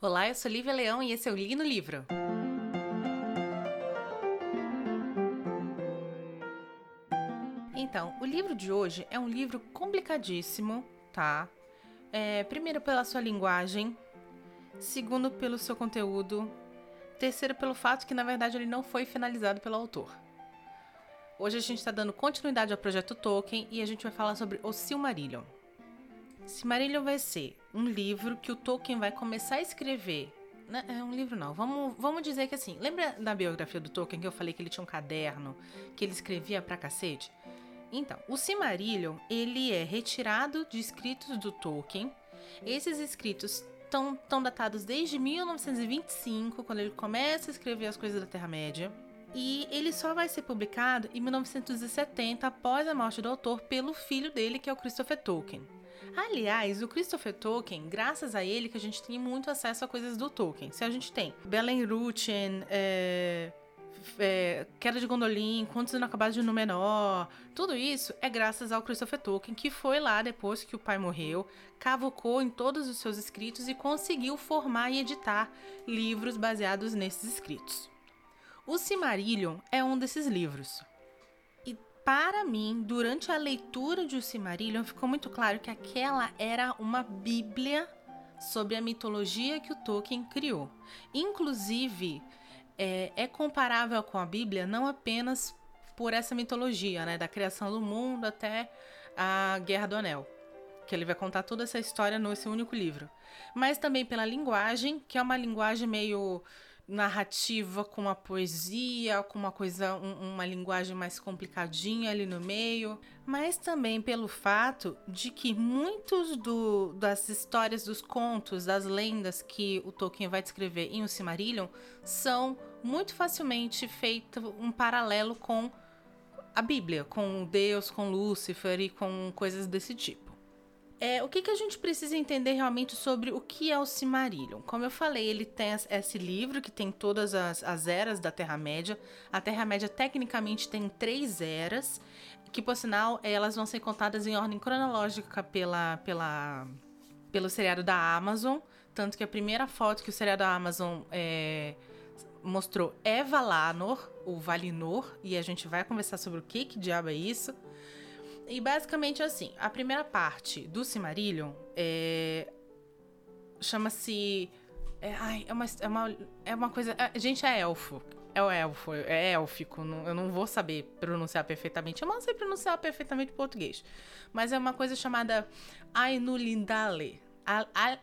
Olá, eu sou Lívia Leão e esse é o Li no Livro. Então, o livro de hoje é um livro complicadíssimo, tá? É, primeiro pela sua linguagem, segundo pelo seu conteúdo, terceiro pelo fato que na verdade ele não foi finalizado pelo autor. Hoje a gente está dando continuidade ao projeto Tolkien e a gente vai falar sobre o Silmarillion. Silmarillion vai ser um livro que o Tolkien vai começar a escrever. Não, é um livro não. Vamos, vamos dizer que assim, lembra da biografia do Tolkien que eu falei que ele tinha um caderno que ele escrevia pra cacete? Então, o Silmarillion, ele é retirado de escritos do Tolkien. Esses escritos estão datados desde 1925, quando ele começa a escrever as coisas da Terra-média. E ele só vai ser publicado em 1970, após a morte do autor, pelo filho dele, que é o Christopher Tolkien. Aliás, o Christopher Tolkien, graças a ele que a gente tem muito acesso a coisas do Tolkien. Se a gente tem Belen Ruchen, é, é, Queda de Gondolin, Contos Inacabados de Númenor, tudo isso é graças ao Christopher Tolkien, que foi lá depois que o pai morreu, cavocou em todos os seus escritos e conseguiu formar e editar livros baseados nesses escritos. O Cimarillion é um desses livros para mim, durante a leitura de O Silmarillion, ficou muito claro que aquela era uma bíblia sobre a mitologia que o Tolkien criou. Inclusive, é, é comparável com a Bíblia não apenas por essa mitologia, né, da criação do mundo até a Guerra do Anel, que ele vai contar toda essa história nesse único livro, mas também pela linguagem, que é uma linguagem meio narrativa com uma poesia, com uma coisa, um, uma linguagem mais complicadinha ali no meio, mas também pelo fato de que muitos do, das histórias, dos contos, das lendas que o Tolkien vai descrever em O Silmarillion são muito facilmente feito um paralelo com a Bíblia, com Deus, com Lúcifer e com coisas desse tipo. É, o que, que a gente precisa entender realmente sobre o que é o Silmarillion? Como eu falei, ele tem esse livro que tem todas as, as eras da Terra-média. A Terra-média, tecnicamente, tem três eras, que, por sinal, elas vão ser contadas em ordem cronológica pela, pela, pelo seriado da Amazon. Tanto que a primeira foto que o seriado da Amazon é, mostrou é Valanor, o Valinor, e a gente vai conversar sobre o que, que diabo é isso. E basicamente assim, a primeira parte do Cimarillion é, chama-se. É, ai, é uma, é uma, é uma coisa. É, gente, é elfo. É o elfo, é élfico. Não, eu não vou saber pronunciar perfeitamente. Eu não sei pronunciar perfeitamente português. Mas é uma coisa chamada Ainulindale.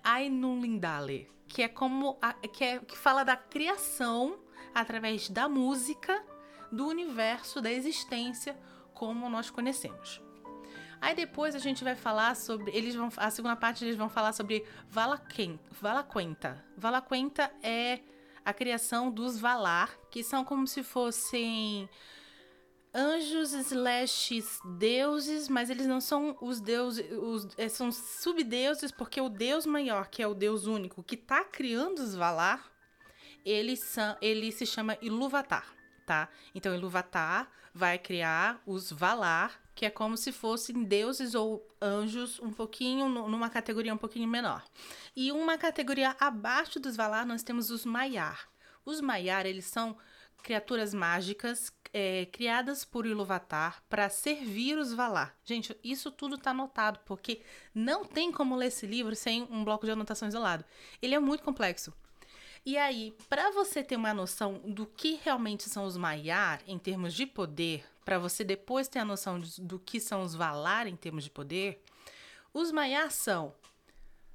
Ainulindale. Que é como. A, que, é, que fala da criação através da música do universo, da existência como nós conhecemos. Aí depois a gente vai falar sobre. Eles vão. A segunda parte eles vão falar sobre Valaquenta. Valaquenta é a criação dos Valar, que são como se fossem anjos slash deuses, mas eles não são os deuses, os, é, são subdeuses, porque o deus maior, que é o deus único, que tá criando os Valar, ele, são, ele se chama Ilúvatar, tá? Então Ilúvatar vai criar os Valar, que é como se fossem deuses ou anjos um pouquinho numa categoria um pouquinho menor. E uma categoria abaixo dos Valar nós temos os Maiar. Os Maiar, eles são criaturas mágicas é, criadas por Iluvatar para servir os Valar. Gente, isso tudo está anotado, porque não tem como ler esse livro sem um bloco de anotações do lado. Ele é muito complexo. E aí, para você ter uma noção do que realmente são os Maiar em termos de poder, para você depois ter a noção do que são os Valar em termos de poder, os Maiar são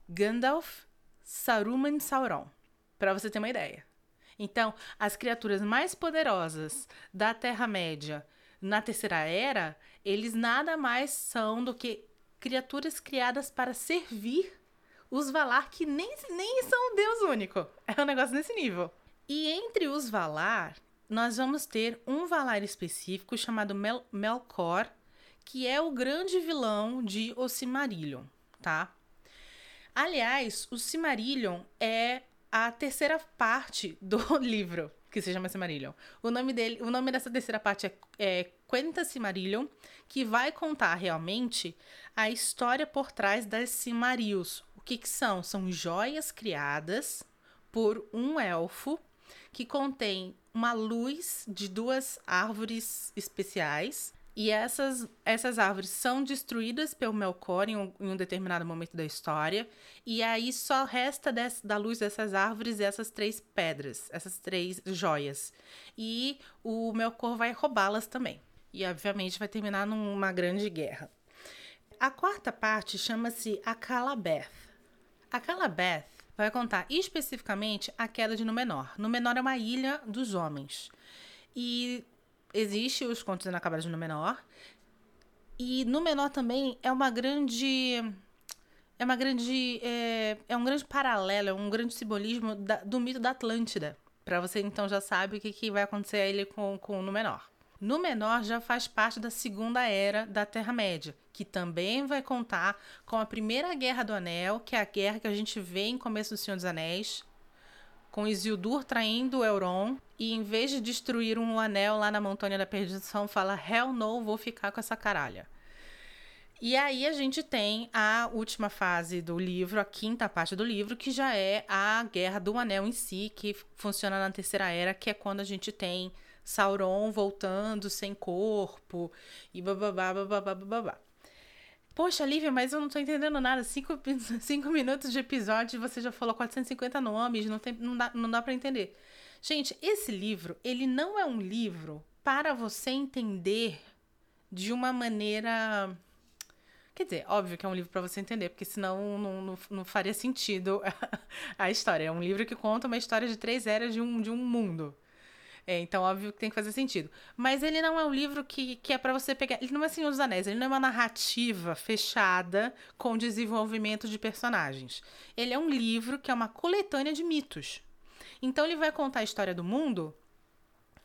Gandalf, Saruman e Sauron, para você ter uma ideia. Então, as criaturas mais poderosas da Terra-média na Terceira Era, eles nada mais são do que criaturas criadas para servir os Valar, que nem, nem são o Deus único. É um negócio nesse nível. E entre os Valar, nós vamos ter um Valar específico chamado Mel Melkor, que é o grande vilão de O Silmarillion, tá? Aliás, o Silmarillion é a terceira parte do livro, que se chama Silmarillion. O nome dele, o nome dessa terceira parte é, é Quenta Silmarillion, que vai contar realmente a história por trás das Silmarils. O que, que são? São joias criadas por um elfo que contém uma luz de duas árvores especiais. E essas, essas árvores são destruídas pelo Melkor em um, em um determinado momento da história. E aí só resta des, da luz dessas árvores essas três pedras, essas três joias. E o Melkor vai roubá-las também. E obviamente vai terminar numa grande guerra. A quarta parte chama-se A Calabeth. A Calabeth vai contar especificamente a queda de Númenor. Númenor é uma ilha dos homens. E existe os contos inacabados de Númenor. E Númenor também é uma grande é uma grande é, é um grande paralelo, é um grande simbolismo da, do mito da Atlântida. Para você então já sabe o que, que vai acontecer a ele com com Númenor. Númenor já faz parte da segunda era da Terra-média, que também vai contar com a primeira Guerra do Anel, que é a guerra que a gente vê em começo do Senhor dos Anéis, com Isildur traindo Euron, e em vez de destruir um anel lá na Montanha da Perdição, fala: Hell no, vou ficar com essa caralha. E aí a gente tem a última fase do livro, a quinta parte do livro, que já é a Guerra do Anel em si, que funciona na Terceira Era, que é quando a gente tem Sauron voltando sem corpo e bababá, bababá, bababá. Poxa, Lívia, mas eu não tô entendendo nada. Cinco, cinco minutos de episódio e você já falou 450 nomes, não, tem, não dá, não dá para entender. Gente, esse livro, ele não é um livro para você entender de uma maneira. Quer dizer, óbvio que é um livro para você entender, porque senão não, não, não, faria sentido a história. É um livro que conta uma história de três eras de um, de um mundo. É, então, óbvio que tem que fazer sentido. Mas ele não é um livro que, que é para você pegar. Ele não é Senhor dos Anéis, ele não é uma narrativa fechada com desenvolvimento de personagens. Ele é um livro que é uma coletânea de mitos. Então, ele vai contar a história do mundo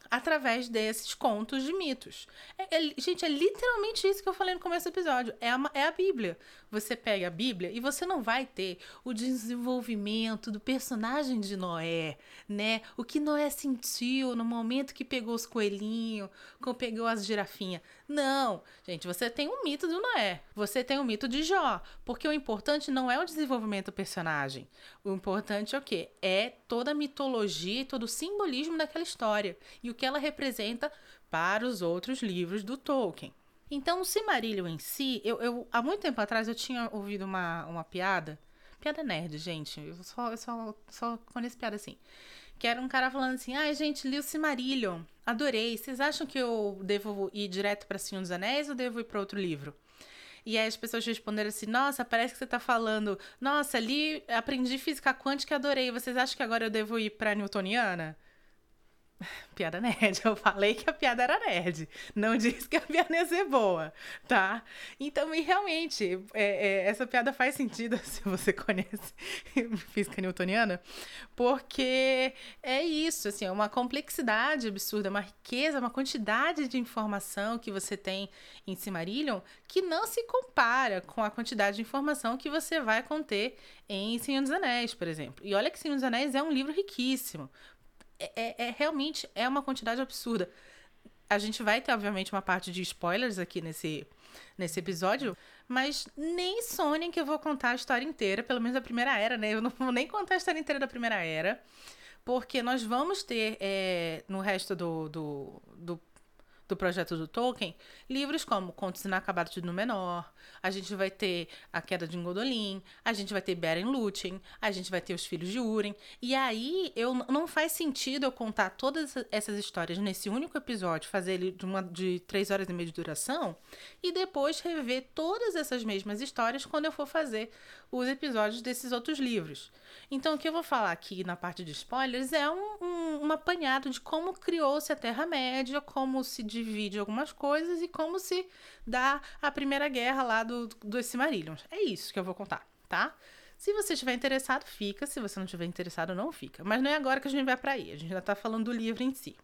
através desses contos de mitos. É, é, gente, é literalmente isso que eu falei no começo do episódio. É a, é a Bíblia. Você pega a Bíblia e você não vai ter o desenvolvimento do personagem de Noé, né? O que Noé sentiu no momento que pegou os coelhinhos, quando pegou as girafinhas. Não, gente, você tem um mito do Noé, você tem um mito de Jó, porque o importante não é o desenvolvimento do personagem. O importante é o quê? É toda a mitologia e todo o simbolismo daquela história. E o que ela representa para os outros livros do Tolkien. Então, o Silmarillion em si, eu, eu há muito tempo atrás eu tinha ouvido uma, uma piada, piada nerd, gente, eu só, eu só, só conheço piada assim, que era um cara falando assim, ai, ah, gente, li o Silmarillion, adorei, vocês acham que eu devo ir direto para Senhor dos Anéis ou devo ir para outro livro? E aí as pessoas responderam assim: Nossa, parece que você tá falando. Nossa, ali aprendi física quântica e adorei. Vocês acham que agora eu devo ir pra Newtoniana? Piada nerd. Eu falei que a piada era nerd. Não disse que a piada ia ser boa, tá? Então, e realmente, é, é, essa piada faz sentido se você conhece física newtoniana, porque é isso, assim, é uma complexidade absurda, uma riqueza, uma quantidade de informação que você tem em Silmarillion que não se compara com a quantidade de informação que você vai conter em Senhor dos Anéis, por exemplo. E olha que Senhor dos Anéis é um livro riquíssimo. É, é, é, realmente é uma quantidade absurda. A gente vai ter, obviamente, uma parte de spoilers aqui nesse, nesse episódio, mas nem que eu vou contar a história inteira, pelo menos a primeira era, né? Eu não vou nem contar a história inteira da primeira era, porque nós vamos ter é, no resto do, do, do do projeto do Tolkien, livros como Contos Inacabados de Númenor, a gente vai ter A Queda de Gondolin, a gente vai ter Beren Lúthien, a gente vai ter Os Filhos de Urim, e aí eu não faz sentido eu contar todas essas histórias nesse único episódio, fazer ele de, uma, de três horas e meia de duração, e depois rever todas essas mesmas histórias quando eu for fazer os episódios desses outros livros. Então, o que eu vou falar aqui na parte de spoilers é um, um, um apanhado de como criou-se a Terra-média, como se divide algumas coisas e como se dá a primeira guerra lá do, dos Silmarillion. É isso que eu vou contar, tá? Se você estiver interessado, fica. Se você não estiver interessado, não fica. Mas não é agora que a gente vai para aí. A gente já está falando do livro em si.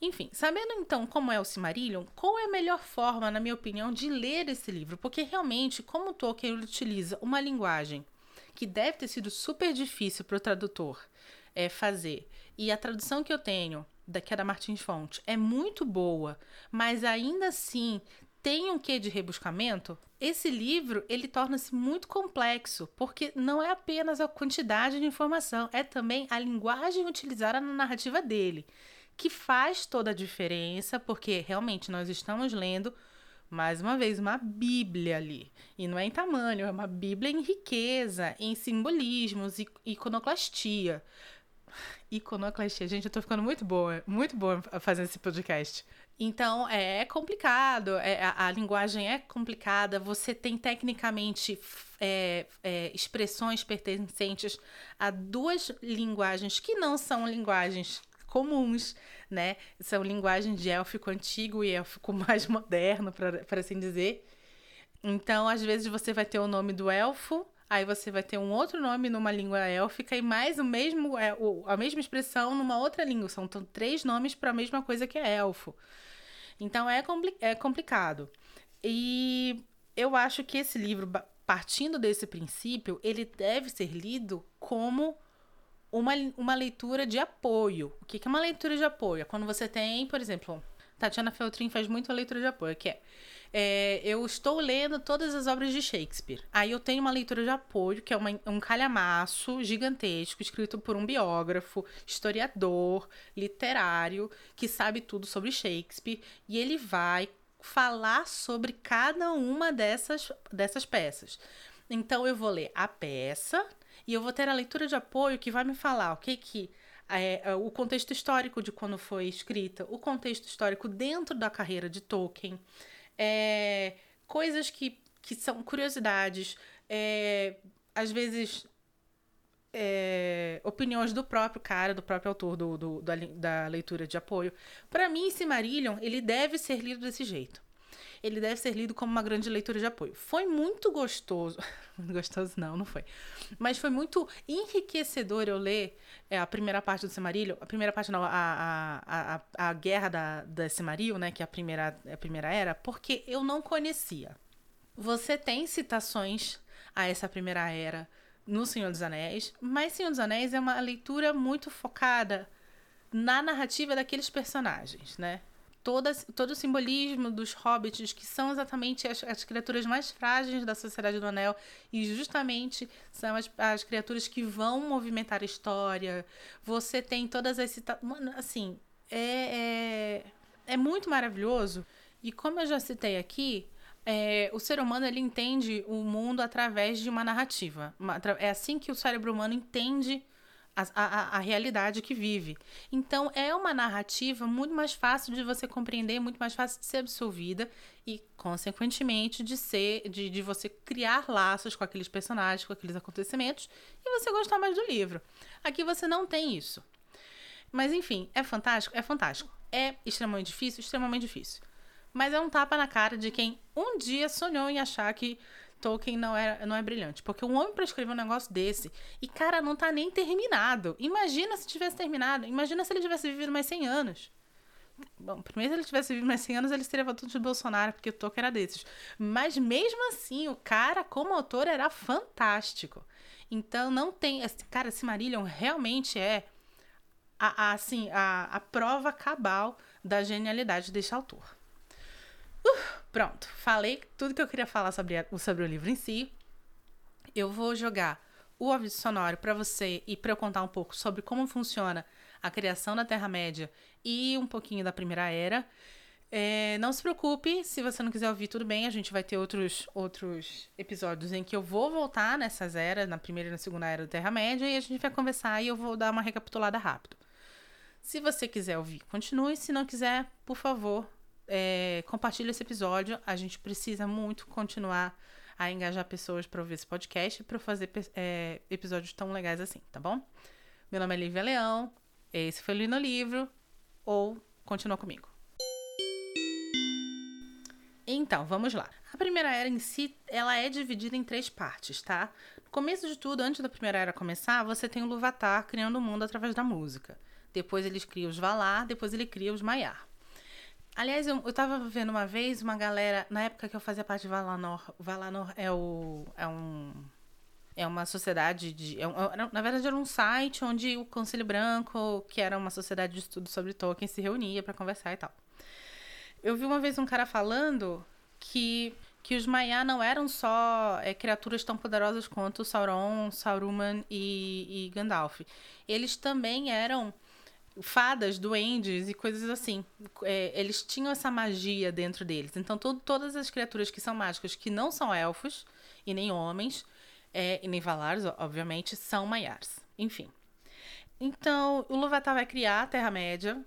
Enfim, sabendo então como é o Silmarillion, qual é a melhor forma, na minha opinião, de ler esse livro? Porque realmente, como Tolkien utiliza uma linguagem que deve ter sido super difícil para o tradutor é, fazer, e a tradução que eu tenho, da, que é da Martins Fonte, é muito boa, mas ainda assim tem um quê de rebuscamento, esse livro ele torna-se muito complexo, porque não é apenas a quantidade de informação, é também a linguagem utilizada na narrativa dele, que faz toda a diferença, porque realmente nós estamos lendo mais uma vez, uma Bíblia ali. E não é em tamanho, é uma Bíblia em riqueza, em simbolismos, e iconoclastia. Iconoclastia, gente, eu tô ficando muito boa, muito boa fazendo esse podcast. Então, é complicado, é, a, a linguagem é complicada, você tem tecnicamente é, é, expressões pertencentes a duas linguagens que não são linguagens comuns, né? São linguagens de élfico antigo e élfico mais moderno, para assim dizer. Então, às vezes, você vai ter o nome do elfo, aí você vai ter um outro nome numa língua élfica e mais o mesmo, é, a mesma expressão numa outra língua. São três nomes para a mesma coisa que é elfo. Então, é, compli é complicado. E eu acho que esse livro, partindo desse princípio, ele deve ser lido como uma, uma leitura de apoio. O que é uma leitura de apoio? É quando você tem, por exemplo, Tatiana Feltrin faz muito a leitura de apoio, que é, é, eu estou lendo todas as obras de Shakespeare. Aí eu tenho uma leitura de apoio, que é uma, um calhamaço gigantesco, escrito por um biógrafo, historiador, literário, que sabe tudo sobre Shakespeare, e ele vai falar sobre cada uma dessas, dessas peças. Então eu vou ler a peça, e eu vou ter a leitura de apoio que vai me falar o que que é, é, o contexto histórico de quando foi escrita, o contexto histórico dentro da carreira de Tolkien, é, coisas que, que são curiosidades, é, às vezes é, opiniões do próprio cara, do próprio autor do, do da, da leitura de apoio. Para mim, Silmarillion, ele deve ser lido desse jeito ele deve ser lido como uma grande leitura de apoio. Foi muito gostoso. gostoso não, não foi. Mas foi muito enriquecedor eu ler é, a primeira parte do Semarilho. A primeira parte não, a, a, a, a guerra da, da Semarilho, né? Que é a primeira, a primeira era, porque eu não conhecia. Você tem citações a essa primeira era no Senhor dos Anéis, mas Senhor dos Anéis é uma leitura muito focada na narrativa daqueles personagens, né? Todas, todo o simbolismo dos hobbits, que são exatamente as, as, criaturas mais frágeis da Sociedade do Anel, e justamente são as, as criaturas que vão movimentar a história. Você tem todas as citações. Assim, é, é, é, muito maravilhoso. E como eu já citei aqui, é, o ser humano ele entende o mundo através de uma narrativa. Uma, é assim que o cérebro humano entende a, a, a, realidade que vive. Então, é uma narrativa muito mais fácil de você compreender, muito mais fácil de ser absorvida e, consequentemente, de ser, de, de você criar laços com aqueles personagens, com aqueles acontecimentos e você gostar mais do livro. Aqui você não tem isso. Mas, enfim, é fantástico? É fantástico. É extremamente difícil? Extremamente difícil. Mas é um tapa na cara de quem um dia sonhou em achar que Tolkien não é, não é brilhante. Porque um homem para escrever um negócio desse, e cara, não tá nem terminado. Imagina se tivesse terminado. Imagina se ele tivesse vivido mais 100 anos. Bom, primeiro se ele tivesse vivido mais 100 anos, ele seria voto de Bolsonaro, porque o Tolkien era desses. Mas mesmo assim, o cara, como autor, era fantástico. Então não tem. Cara, esse Marillion realmente é a, a assim, a, a prova cabal da genialidade desse autor. Uh, pronto, falei tudo que eu queria falar sobre, a, sobre o livro em si. Eu vou jogar o aviso sonoro para você e para eu contar um pouco sobre como funciona a criação da Terra-média e um pouquinho da Primeira Era. É, não se preocupe, se você não quiser ouvir, tudo bem. A gente vai ter outros, outros episódios em que eu vou voltar nessas eras, na primeira e na segunda era da Terra-média, e a gente vai conversar e eu vou dar uma recapitulada rápido. Se você quiser ouvir, continue. Se não quiser, por favor, é, compartilhe esse episódio. A gente precisa muito continuar a engajar pessoas para ouvir esse podcast e para fazer é, episódios tão legais assim, tá bom? Meu nome é Lívia Leão. Esse foi o Lino Livro. Ou continua comigo. Então, vamos lá. A primeira era em si, ela é dividida em três partes, tá? No começo de tudo, antes da primeira era começar, você tem o Luvatar criando o mundo através da música. Depois eles criam os Valar, depois ele cria os Maiar. Aliás, eu, eu tava vendo uma vez uma galera, na época que eu fazia parte de Valanor, Valanor é o. é um. É uma sociedade de. É um, na verdade, era um site onde o Conselho Branco, que era uma sociedade de estudo sobre Tolkien, se reunia para conversar e tal. Eu vi uma vez um cara falando que que os Maiar não eram só é, criaturas tão poderosas quanto Sauron, Saruman e, e Gandalf. Eles também eram fadas, duendes e coisas assim. É, eles tinham essa magia dentro deles. Então, to todas as criaturas que são mágicas, que não são elfos e nem homens, é, e nem Valares, obviamente, são Maiars. Enfim. Então, o Luvatar vai criar a Terra-média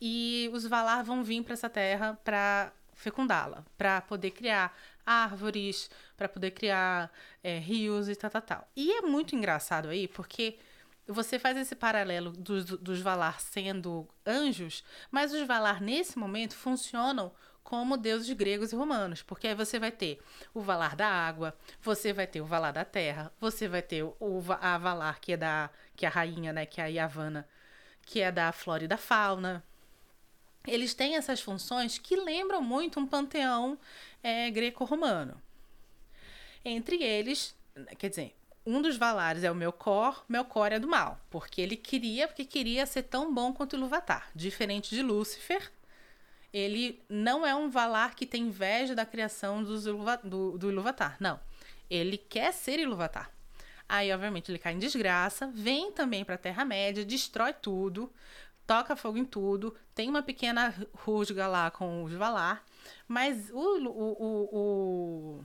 e os Valar vão vir para essa terra para fecundá-la, para poder criar árvores, para poder criar é, rios e tal, tal, tal. E é muito engraçado aí, porque você faz esse paralelo dos, dos Valar sendo anjos, mas os Valar nesse momento funcionam como deuses gregos e romanos, porque aí você vai ter o Valar da água, você vai ter o Valar da terra, você vai ter o, a Valar que é da que é a rainha, né, que é a Yavanna, que é da flora e da fauna, eles têm essas funções que lembram muito um panteão é, greco-romano. Entre eles, quer dizer, um dos Valares é o Melkor, Melkor é do mal, porque ele queria, porque queria ser tão bom quanto Ilúvatar. Diferente de Lúcifer, ele não é um Valar que tem inveja da criação dos do, do Ilúvatar, não. Ele quer ser Ilúvatar. Aí, obviamente, ele cai em desgraça, vem também para a Terra-média, destrói tudo, toca fogo em tudo, tem uma pequena rusga lá com os Valar, mas o, o, o, o,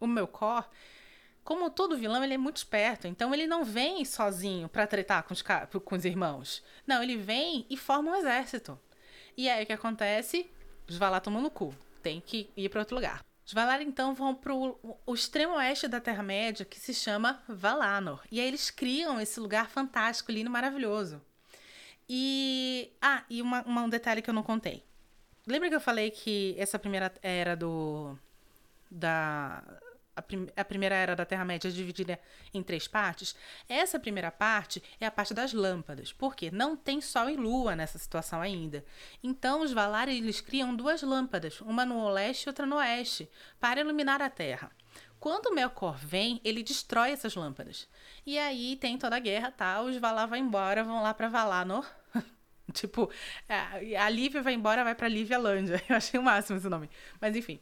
o Melkor, como todo vilão, ele é muito esperto, então ele não vem sozinho para tretar com os, com os irmãos. Não, ele vem e forma um exército. E aí o que acontece? Os Valar tomam no cu, tem que ir para outro lugar. Os Valar então vão para o extremo oeste da Terra-média, que se chama Valanor. E aí eles criam esse lugar fantástico, lindo, maravilhoso. E. Ah, e uma, uma, um detalhe que eu não contei. Lembra que eu falei que essa primeira era do. Da. A, prim, a primeira era da Terra-média é dividida em três partes. Essa primeira parte é a parte das lâmpadas. Por quê? Não tem Sol e Lua nessa situação ainda. Então, os Valar eles criam duas lâmpadas, uma no leste e outra no oeste, para iluminar a Terra. Quando Melkor vem, ele destrói essas lâmpadas. E aí tem toda a guerra, tá? Os Valar vão embora, vão lá pra Valanor. tipo, é, a Lívia vai embora, vai pra Lívia Lândia. Eu achei o máximo esse nome. Mas enfim.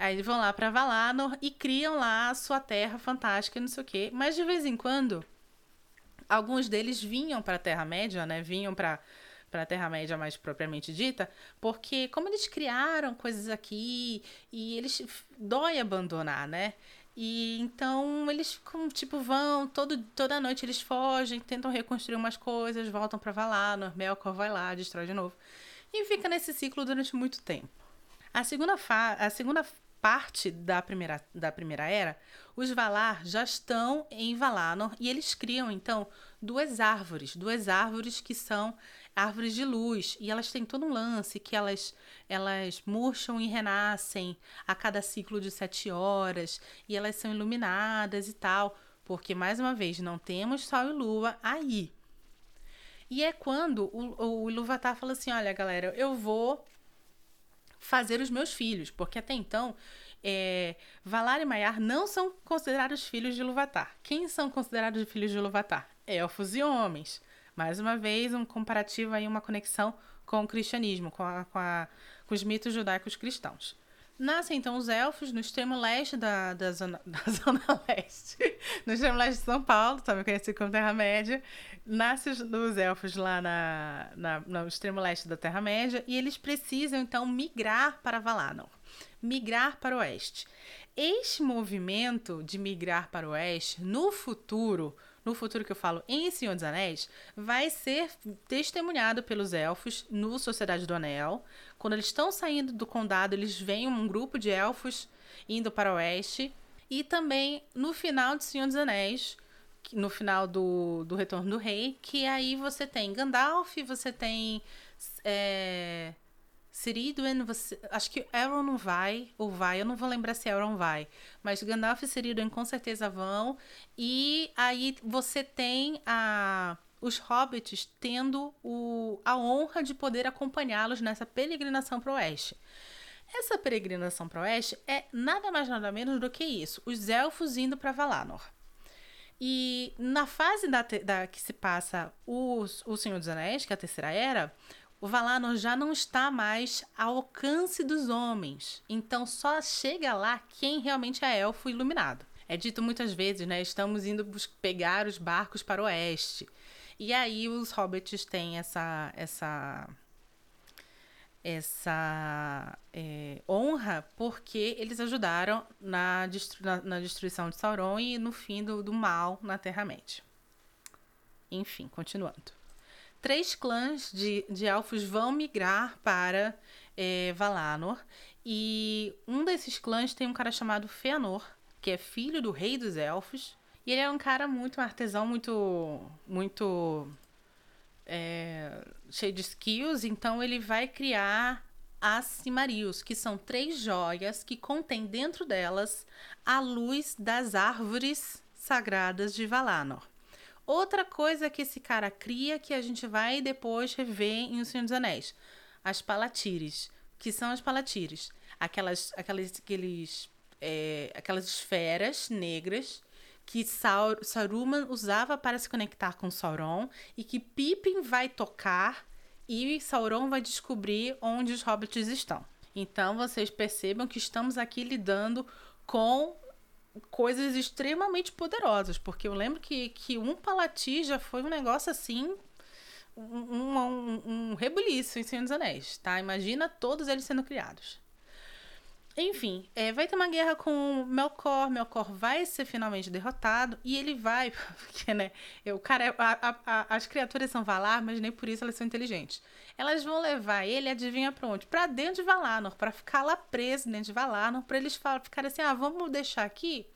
Aí eles vão lá pra Valanor e criam lá a sua terra fantástica e não sei o quê. Mas de vez em quando, alguns deles vinham pra Terra-média, né? Vinham pra para a Terra-média mais propriamente dita, porque como eles criaram coisas aqui e eles dói abandonar, né? E então eles tipo vão todo, toda noite eles fogem, tentam reconstruir umas coisas, voltam para Valar, Melkor vai lá, destrói de novo. E fica nesse ciclo durante muito tempo. A segunda, fa a segunda parte da primeira, da primeira era, os Valar já estão em Valanor e eles criam então duas árvores, duas árvores que são árvores de luz e elas têm todo um lance que elas elas murcham e renascem a cada ciclo de sete horas e elas são iluminadas e tal, porque mais uma vez não temos sol e lua aí. E é quando o, o Ilúvatar fala assim: olha, galera, eu vou fazer os meus filhos, porque até então é, Valar e Maiar não são considerados filhos de Ilúvatar. Quem são considerados filhos de Ilúvatar? Elfos e homens. Mais uma vez, um comparativo aí, uma conexão com o cristianismo, com, a, com, a, com os mitos judaicos cristãos. Nascem então os elfos no extremo leste da, da, zona, da zona leste, no extremo leste de São Paulo, também conhecido como Terra-média. Nascem os, os elfos lá na, na, no extremo leste da Terra-média e eles precisam então migrar para Valanor, migrar para o oeste. Este movimento de migrar para o oeste, no futuro, no futuro que eu falo em Senhor dos Anéis, vai ser testemunhado pelos elfos no Sociedade do Anel. Quando eles estão saindo do condado, eles veem um grupo de elfos indo para o oeste. E também no final de Senhor dos Anéis, no final do, do Retorno do Rei, que aí você tem Gandalf, você tem. É, Ciriduan, você, acho que Elrond não vai, ou vai, eu não vou lembrar se Elrond vai, mas Gandalf e Ciriduan com certeza vão, e aí você tem a, os hobbits tendo o, a honra de poder acompanhá-los nessa peregrinação para o oeste. Essa peregrinação para o oeste é nada mais nada menos do que isso, os elfos indo para Valanor. E na fase da, da que se passa o, o Senhor dos Anéis, que é a terceira era, o Valanor já não está mais ao alcance dos homens. Então só chega lá quem realmente é elfo iluminado. É dito muitas vezes, né? Estamos indo pegar os barcos para o oeste. E aí os hobbits têm essa essa essa é, honra porque eles ajudaram na, destru na, na, destruição de Sauron e no fim do, do mal na Terra-média. Enfim, continuando. Três clãs de, de elfos vão migrar para é, Valanor e um desses clãs tem um cara chamado Feanor, que é filho do rei dos elfos. E ele é um cara muito um artesão, muito, muito é, cheio de skills, então ele vai criar as Cimarios, que são três joias que contêm dentro delas a luz das árvores sagradas de Valanor. Outra coisa que esse cara cria que a gente vai depois rever em O Senhor dos Anéis, as palatires, que são as palatires, aquelas, aquelas, aqueles, é, aquelas esferas negras que Saruman usava para se conectar com Sauron e que Pippin vai tocar e Sauron vai descobrir onde os hobbits estão. Então vocês percebam que estamos aqui lidando com coisas extremamente poderosas, porque eu lembro que, que um Palati já foi um negócio assim, um, um, um rebuliço em Senhor dos Anéis, tá? Imagina todos eles sendo criados. Enfim, é, vai ter uma guerra com Melkor. Melkor vai ser finalmente derrotado. E ele vai. Porque, né? O cara. A, a, as criaturas são Valar, mas nem por isso elas são inteligentes. Elas vão levar ele, adivinha pra onde? Pra dentro de Valanor. Pra ficar lá preso dentro de Valanor. Pra eles ficarem assim: ah, vamos deixar aqui.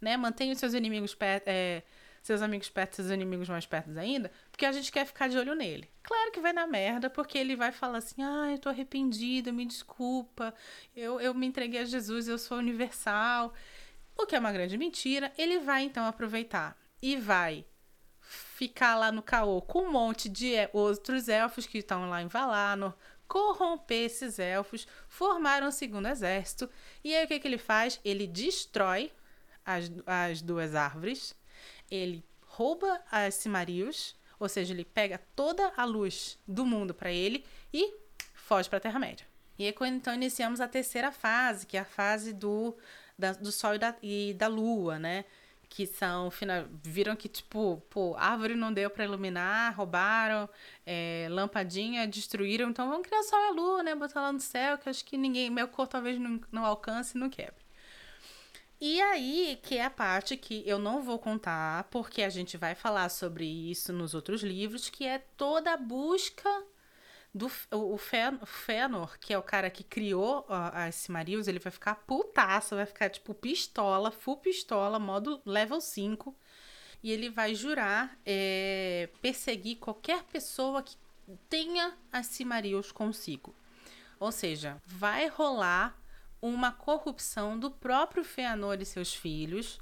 Né? Mantenha os seus inimigos. É, seus amigos perto, seus inimigos mais perto ainda, porque a gente quer ficar de olho nele. Claro que vai dar merda, porque ele vai falar assim: ah, eu tô arrependido, me desculpa, eu, eu me entreguei a Jesus, eu sou universal. O que é uma grande mentira. Ele vai então aproveitar e vai ficar lá no caô com um monte de outros elfos que estão lá em Valanor, corromper esses elfos, formar um segundo exército. E aí o que, que ele faz? Ele destrói as, as duas árvores ele rouba as Cimarios, ou seja, ele pega toda a luz do mundo para ele e foge para a Terra-média. E aí, quando então iniciamos a terceira fase, que é a fase do, da, do Sol e da, e da Lua, né? Que são. Viram que, tipo, pô, árvore não deu para iluminar, roubaram, é, lampadinha, destruíram. Então vamos criar Sol e a Lua, né? Botar lá no céu, que acho que ninguém. Meu corpo talvez não, não alcance não quebre. E aí, que é a parte que eu não vou contar, porque a gente vai falar sobre isso nos outros livros, que é toda a busca do o, o Fëanor, que é o cara que criou as Silmarils, ele vai ficar putaço, vai ficar tipo pistola, full pistola, modo level 5. E ele vai jurar é, perseguir qualquer pessoa que tenha as Silmarils consigo. Ou seja, vai rolar uma corrupção do próprio Feanor e seus filhos,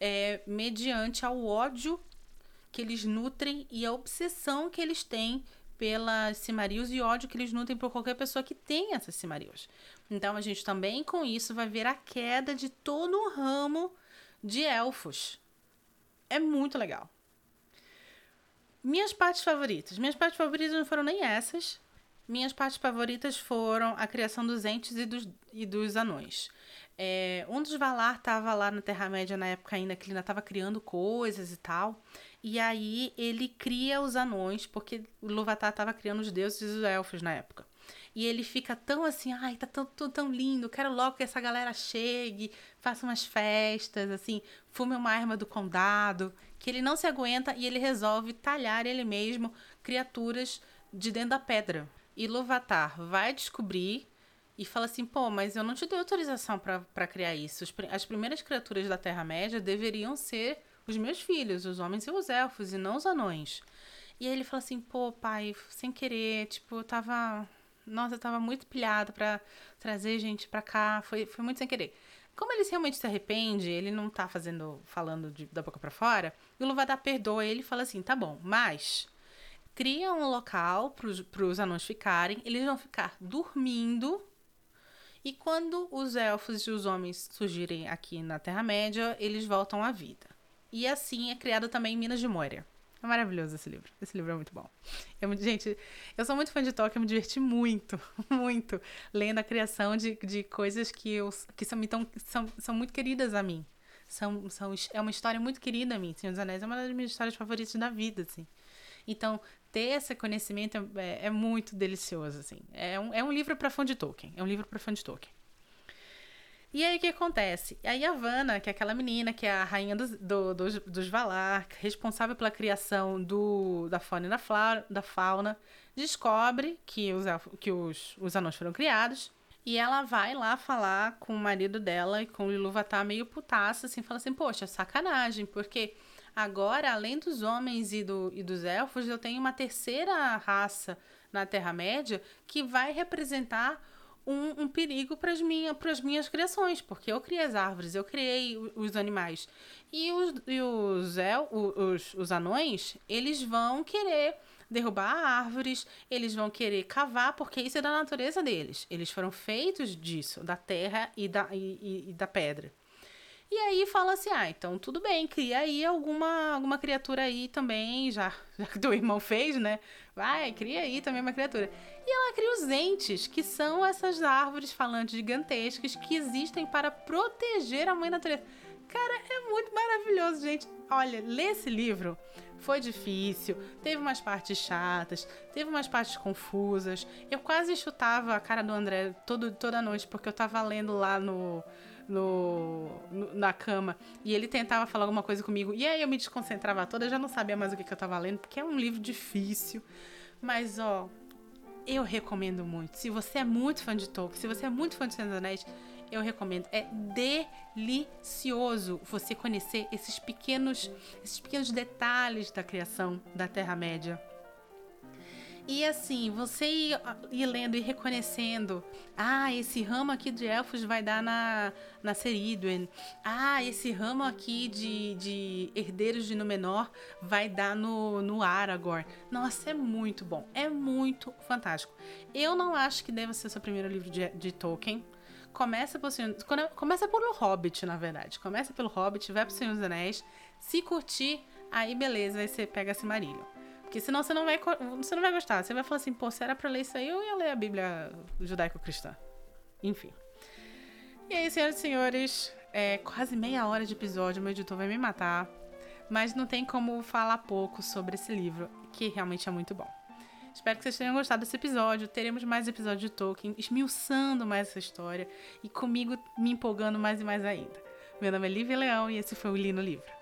é, mediante ao ódio que eles nutrem e a obsessão que eles têm pelas Cimarios e ódio que eles nutrem por qualquer pessoa que tenha essas Cimarios. Então a gente também com isso vai ver a queda de todo o ramo de elfos. É muito legal. Minhas partes favoritas. Minhas partes favoritas não foram nem essas. Minhas partes favoritas foram a criação dos entes e dos, e dos anões. É, um dos Valar estava lá na Terra-média na época ainda que ele ainda estava criando coisas e tal. E aí ele cria os anões, porque Luvatar estava criando os deuses e os elfos na época. E ele fica tão assim, ai, tá tão, tão, tão lindo, quero logo que essa galera chegue, faça umas festas, assim, fume uma arma do condado, que ele não se aguenta e ele resolve talhar ele mesmo criaturas de dentro da pedra. E Luvatar vai descobrir e fala assim: pô, mas eu não te dei autorização para criar isso. As primeiras criaturas da Terra-média deveriam ser os meus filhos, os homens e os elfos, e não os anões. E aí ele fala assim: pô, pai, sem querer, tipo, eu tava. Nossa, eu tava muito pilhado para trazer gente pra cá, foi, foi muito sem querer. Como ele realmente se arrepende, ele não tá fazendo, falando de, da boca para fora, e o Luvadar perdoa ele e fala assim: tá bom, mas cria um local para os anões ficarem, eles vão ficar dormindo. E quando os elfos e os homens surgirem aqui na Terra-média, eles voltam à vida. E assim é criado também Minas de Moria. É maravilhoso esse livro. Esse livro é muito bom. Eu, gente, eu sou muito fã de Tolkien, eu me diverti muito, muito, lendo a criação de, de coisas que, eu, que são, então, são, são muito queridas a mim. São, são, é uma história muito querida a mim. Senhor dos Anéis é uma das minhas histórias favoritas da vida, assim. Então, ter esse conhecimento é, é muito delicioso, assim. É um, é um livro para fã de Tolkien. É um livro para fã de Tolkien. E aí o que acontece? Aí a Vanna, que é aquela menina que é a rainha dos, do, dos, dos Valar, responsável pela criação do, da fauna e da, da fauna, descobre que, os, que os, os anões foram criados. E ela vai lá falar com o marido dela e com o Iluvatar meio putaça, assim, fala assim, poxa, sacanagem, porque agora, além dos homens e, do, e dos elfos, eu tenho uma terceira raça na Terra-média que vai representar um, um perigo para as minha, minhas criações, porque eu criei as árvores, eu criei os animais. E os, e os, el, os, os anões, eles vão querer derrubar árvores, eles vão querer cavar, porque isso é da natureza deles. Eles foram feitos disso, da terra e da, e, e da pedra. E aí fala assim: ah, então tudo bem, cria aí alguma, alguma criatura aí também, já, já que teu irmão fez, né? Vai, cria aí também uma criatura. E ela cria os entes, que são essas árvores falantes gigantescas que existem para proteger a mãe natureza. Cara, é muito maravilhoso, gente. Olha, ler esse livro foi difícil, teve umas partes chatas, teve umas partes confusas. Eu quase chutava a cara do André todo, toda noite, porque eu tava lendo lá no, no, no, na cama e ele tentava falar alguma coisa comigo e aí eu me desconcentrava toda, já não sabia mais o que, que eu tava lendo, porque é um livro difícil. Mas, ó, eu recomendo muito. Se você é muito fã de Tolkien, se você é muito fã de Senhor Anéis, eu recomendo. É delicioso você conhecer esses pequenos, esses pequenos detalhes da criação da Terra-média. E assim, você ir, ir, lendo e reconhecendo. Ah, esse ramo aqui de elfos vai dar na, na Ceridwen. Ah, esse ramo aqui de, de herdeiros de Númenor vai dar no, no Aragorn. Nossa, é muito bom. É muito fantástico. Eu não acho que deva ser o seu primeiro livro de, de Tolkien. Começa por, começa pelo Hobbit, na verdade. Começa pelo Hobbit, vai pro Senhor dos Anéis. Se curtir, aí beleza, aí você pega Silmarillion. Porque senão você não vai, você não vai gostar. Você vai falar assim, pô, se era pra ler isso aí, eu ia ler a Bíblia judaico-cristã. Enfim. E aí, senhoras e senhores, é quase meia hora de episódio, meu editor vai me matar. Mas não tem como falar pouco sobre esse livro, que realmente é muito bom. Espero que vocês tenham gostado desse episódio. Teremos mais episódios de Tolkien, esmiuçando mais essa história e comigo me empolgando mais e mais ainda. Meu nome é Lívia Leão e esse foi o Lino Livro.